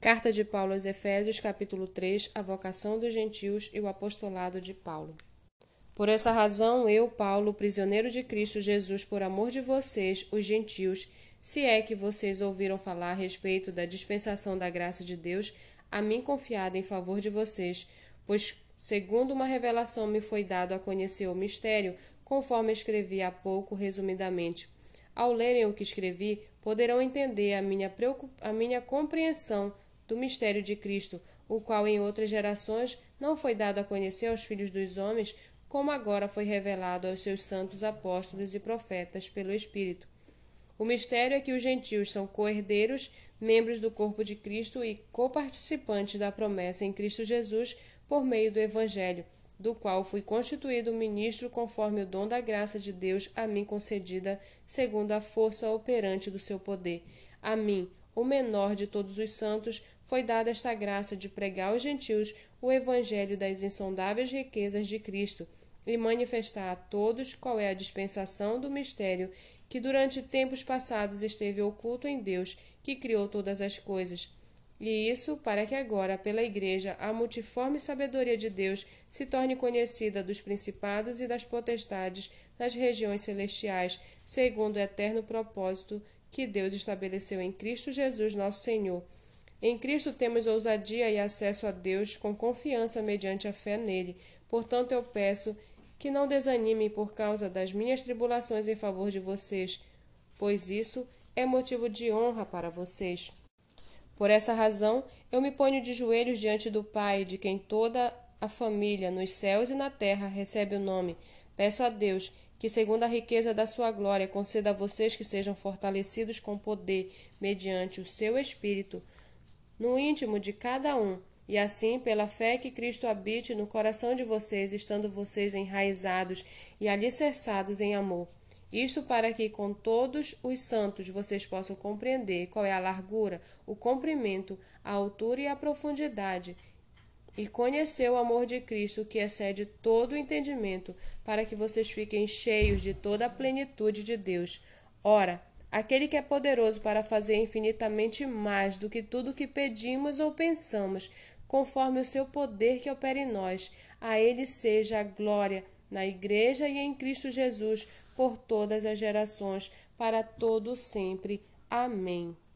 Carta de Paulo aos Efésios, capítulo 3, a vocação dos gentios e o apostolado de Paulo. Por essa razão, eu, Paulo, prisioneiro de Cristo Jesus, por amor de vocês, os gentios, se é que vocês ouviram falar a respeito da dispensação da graça de Deus, a mim confiada em favor de vocês, pois, segundo uma revelação, me foi dado a conhecer o mistério, conforme escrevi há pouco resumidamente. Ao lerem o que escrevi, poderão entender a minha, a minha compreensão do mistério de Cristo, o qual em outras gerações não foi dado a conhecer aos filhos dos homens, como agora foi revelado aos seus santos apóstolos e profetas pelo Espírito. O mistério é que os gentios são co-herdeiros, membros do corpo de Cristo e coparticipantes da promessa em Cristo Jesus por meio do Evangelho, do qual fui constituído ministro conforme o dom da graça de Deus a mim concedida, segundo a força operante do seu poder. A mim, o menor de todos os santos, foi dada esta graça de pregar aos gentios o evangelho das insondáveis riquezas de Cristo e manifestar a todos qual é a dispensação do mistério que durante tempos passados esteve oculto em Deus, que criou todas as coisas. E isso para que agora, pela Igreja, a multiforme sabedoria de Deus se torne conhecida dos principados e das potestades nas regiões celestiais, segundo o eterno propósito que Deus estabeleceu em Cristo Jesus, nosso Senhor em Cristo temos ousadia e acesso a Deus com confiança mediante a fé nele. Portanto, eu peço que não desanimem por causa das minhas tribulações em favor de vocês, pois isso é motivo de honra para vocês. Por essa razão, eu me ponho de joelhos diante do Pai, de quem toda a família, nos céus e na terra, recebe o nome. Peço a Deus que, segundo a riqueza da sua glória, conceda a vocês que sejam fortalecidos com poder, mediante o seu Espírito no íntimo de cada um, e assim, pela fé que Cristo habite no coração de vocês, estando vocês enraizados e alicerçados em amor. Isto para que com todos os santos vocês possam compreender qual é a largura, o comprimento, a altura e a profundidade, e conhecer o amor de Cristo que excede todo o entendimento, para que vocês fiquem cheios de toda a plenitude de Deus. Ora, aquele que é poderoso para fazer infinitamente mais do que tudo que pedimos ou pensamos, conforme o seu poder que opera em nós. A ele seja a glória na Igreja e em Cristo Jesus por todas as gerações, para todo sempre. Amém.